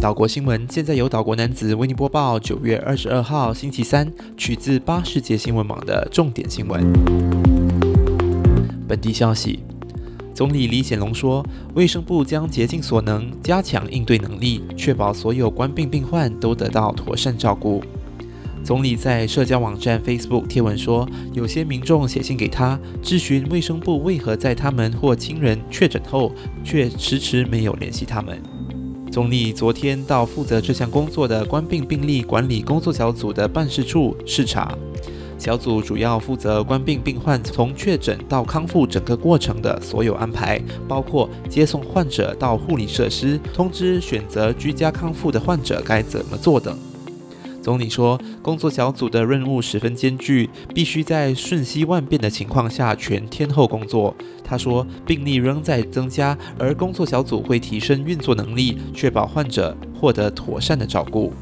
岛国新闻现在由岛国男子为您播报。九月二十二号星期三，取自八世界新闻网的重点新闻。本地消息：总理李显龙说，卫生部将竭尽所能加强应对能力，确保所有官病病患都得到妥善照顾。总理在社交网站 Facebook 贴文说，有些民众写信给他，质询卫生部为何在他们或亲人确诊后，却迟迟没有联系他们。总理昨天到负责这项工作的官病病例管理工作小组的办事处视察，小组主要负责官病病患从确诊到康复整个过程的所有安排，包括接送患者到护理设施、通知选择居家康复的患者该怎么做等。总理说，工作小组的任务十分艰巨，必须在瞬息万变的情况下全天候工作。他说，病例仍在增加，而工作小组会提升运作能力，确保患者获得妥善的照顾。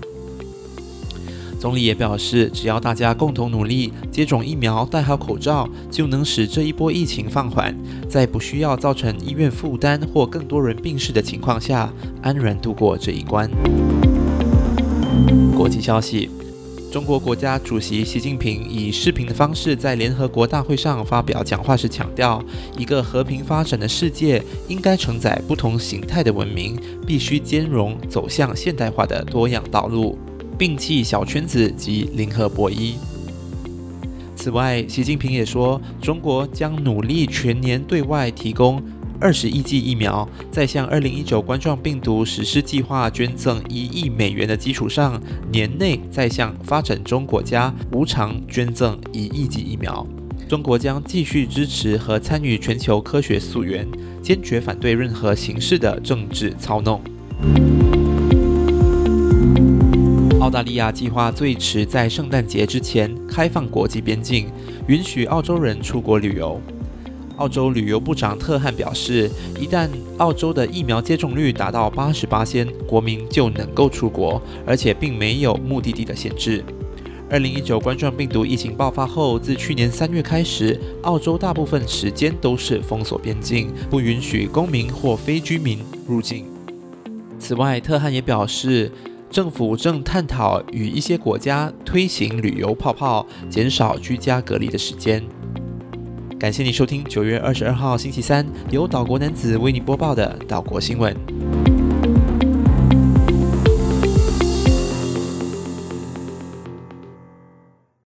总理也表示，只要大家共同努力，接种疫苗、戴好口罩，就能使这一波疫情放缓，在不需要造成医院负担或更多人病逝的情况下，安然度过这一关。国际消息：中国国家主席习近平以视频的方式在联合国大会上发表讲话时强调，一个和平发展的世界应该承载不同形态的文明，必须兼容走向现代化的多样道路，摒弃小圈子及零和博弈。此外，习近平也说，中国将努力全年对外提供。二十亿剂疫苗，在向二零一九冠状病毒实施计划捐赠一亿美元的基础上，年内再向发展中国家无偿捐赠一亿剂疫苗。中国将继续支持和参与全球科学溯源，坚决反对任何形式的政治操弄。澳大利亚计划最迟在圣诞节之前开放国际边境，允许澳洲人出国旅游。澳洲旅游部长特汉表示，一旦澳洲的疫苗接种率达到八十八先，国民就能够出国，而且并没有目的地的限制。二零一九冠状病毒疫情爆发后，自去年三月开始，澳洲大部分时间都是封锁边境，不允许公民或非居民入境。此外，特汉也表示，政府正探讨与一些国家推行旅游泡泡，减少居家隔离的时间。感谢你收听九月二十二号星期三由岛国男子为你播报的岛国新闻。